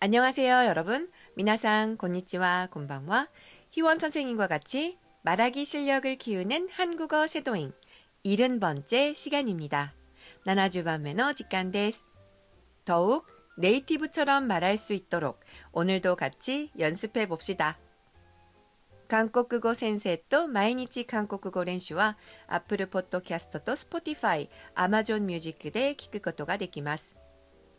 안녕하세요, 여러분. 미나상 곤니치와 곤방와 희원 선생님과 같이 말하기 실력을 키우는 한국어 쉐도잉 70번째 시간입니다. 나나주반 매너 직관데스. 더욱 네이티브처럼 말할 수 있도록 오늘도 같이 연습해 봅시다. 한국国語 센세と 毎日 한국国語 練習は 애플 포토캐스트 と 스포티파이, 아마존 뮤직 で聞くことができます。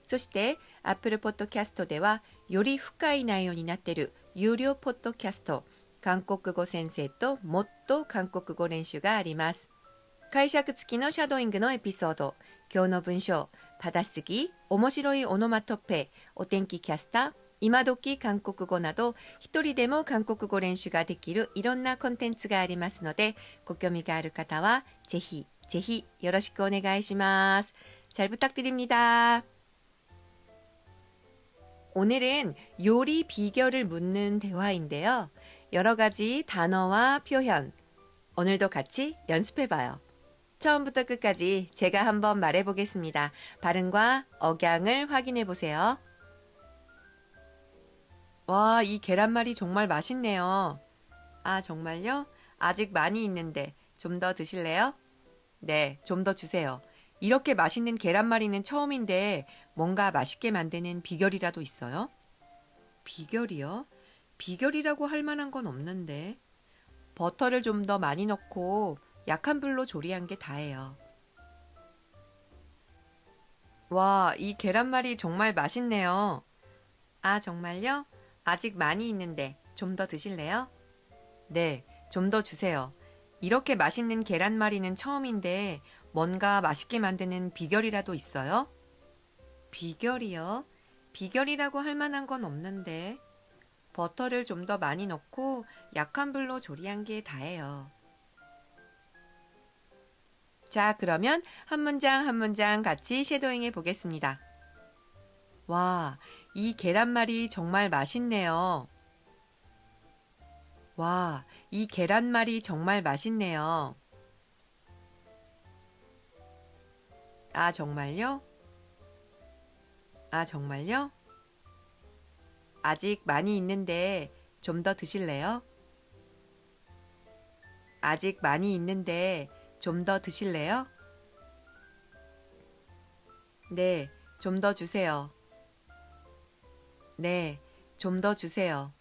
そして Apple Podcast ではより深い内容になっている有料ポッドキャスト韓国語先生ともっと韓国語練習があります。解釈付きのシャドーイングのエピソード、今日の文章、パダスギ、面白いオノマトペ、お天気キャスター、今時韓国語など一人でも韓国語練習ができるいろんなコンテンツがありますのでご興味がある方はぜひぜひよろしくお願いします。잘부탁드립니다 오늘은 요리 비결을 묻는 대화인데요. 여러 가지 단어와 표현. 오늘도 같이 연습해봐요. 처음부터 끝까지 제가 한번 말해보겠습니다. 발음과 억양을 확인해보세요. 와, 이 계란말이 정말 맛있네요. 아, 정말요? 아직 많이 있는데 좀 더 드실래요? 네, 좀 더 주세요. 이렇게 맛있는 계란말이는 처음인데 뭔가 맛있게 만드는 비결이라도 있어요? 비결이요? 비결이라고 할 만한 건 없는데. 버터를 좀 더 많이 넣고 약한 불로 조리한 게 다예요. 와, 이 계란말이 정말 맛있네요. 아, 정말요? 아직 많이 있는데 좀 더 드실래요? 네, 좀 더 주세요. 이렇게 맛있는 계란말이는 처음인데 뭔가 맛있게 만드는 비결이라도 있어요? 비결이요? 비결이라고 할 만한 건 없는데 버터를 좀 더 많이 넣고 약한 불로 조리한 게 다예요. 자, 그러면 한 문장 한 문장 같이 쉐도잉 해 보겠습니다. 와, 이 계란말이 정말 맛있네요. 와, 이 계란말이 정말 맛있네요. 아, 정말요? 아, 정말요? 아직 많이 있는데 좀 더 드실래요? 아직 많이 있는데 좀 더 드실래요? 네, 좀 더 주세요. 네, 좀 더 주세요.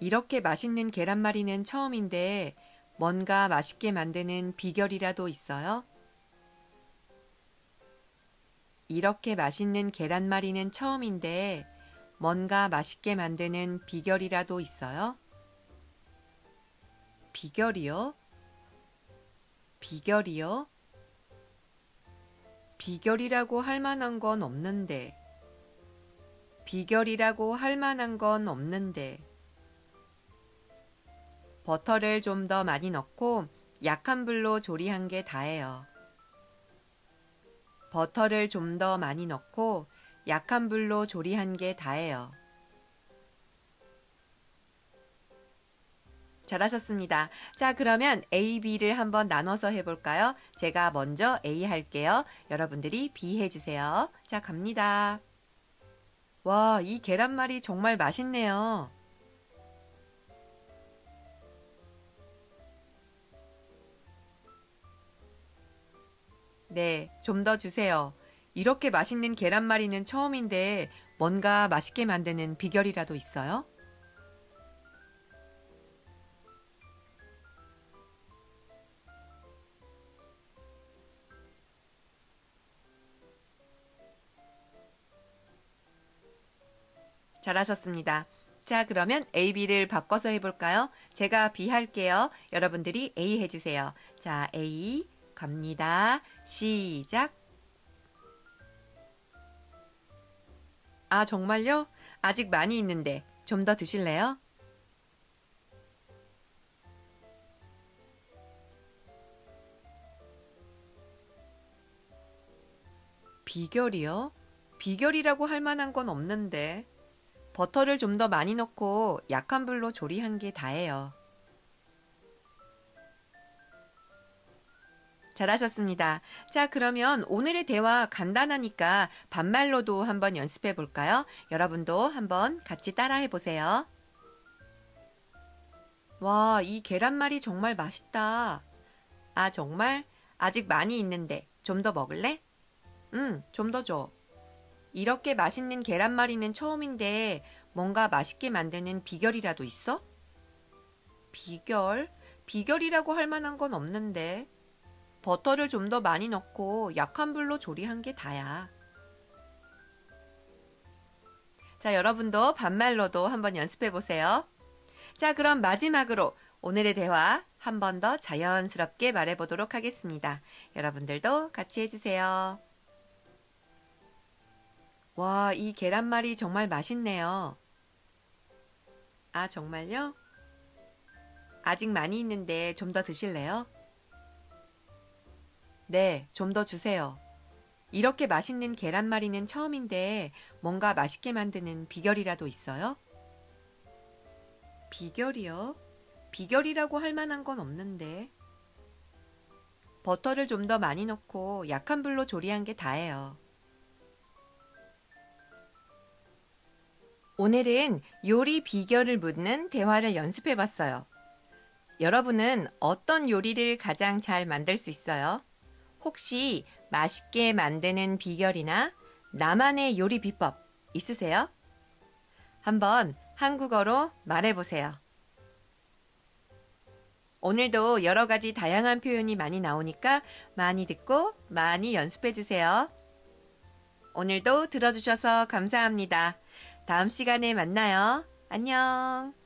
이렇게 맛있는 계란말이는 처음인데 뭔가 맛있게 만드는 비결이라도 있어요? 이렇게 맛있는 계란말이는 처음인데 뭔가 맛있게 만드는 비결이라도 있어요? 비결이요? 비결이요? 비결이라고 할 만한 건 없는데. 비결이라고 할 만한 건 없는데. 버터를 좀 더 많이 넣고 약한 불로 조리한 게 다예요. 버터를 좀 더 많이 넣고 약한 불로 조리한 게 다예요. 잘하셨습니다. 자, 그러면 A, B를 한번 나눠서 해볼까요? 제가 먼저 A 할게요. 여러분들이 B 해주세요. 자, 갑니다. 와, 이 계란말이 정말 맛있네요. 네, 좀 더 주세요. 이렇게 맛있는 계란말이는 처음인데 뭔가 맛있게 만드는 비결이라도 있어요? 잘하셨습니다. 자, 그러면 A, B를 바꿔서 해볼까요? 제가 B 할게요. 여러분들이 A 해주세요. 자, A 갑니다. 시작. 아, 정말요? 아직 많이 있는데 좀 더 드실래요? 비결이요? 비결이라고 할 만한 건 없는데. 버터를 좀 더 많이 넣고 약한 불로 조리한 게 다예요. 잘하셨습니다. 자, 그러면 오늘의 대화 간단하니까 반말로도 한번 연습해 볼까요? 여러분도 한번 같이 따라해 보세요. 와, 이 계란말이 정말 맛있다. 아, 정말? 아직 많이 있는데 좀 더 먹을래? 응, 좀 더 줘. 이렇게 맛있는 계란말이는 처음인데 뭔가 맛있게 만드는 비결이라도 있어? 비결? 비결이라고 할 만한 건 없는데. 버터를 좀 더 많이 넣고 약한 불로 조리한 게 다야. 자, 여러분도 반말로도 한번 연습해 보세요. 자, 그럼 마지막으로 오늘의 대화 한 번 더 자연스럽게 말해 보도록 하겠습니다. 여러분들도 같이 해주세요. 와, 이 계란말이 정말 맛있네요. 아, 정말요? 아직 많이 있는데 좀 더 드실래요? 네, 좀 더 주세요. 이렇게 맛있는 계란말이는 처음인데 뭔가 맛있게 만드는 비결이라도 있어요? 비결이요? 비결이라고 할 만한 건 없는데. 버터를 좀 더 많이 넣고 약한 불로 조리한 게 다예요. 오늘은 요리 비결을 묻는 대화를 연습해 봤어요. 여러분은 어떤 요리를 가장 잘 만들 수 있어요? 혹시 맛있게 만드는 비결이나 나만의 요리 비법 있으세요? 한번 한국어로 말해보세요. 오늘도 여러 가지 다양한 표현이 많이 나오니까 많이 듣고 많이 연습해주세요. 오늘도 들어주셔서 감사합니다. 다음 시간에 만나요. 안녕.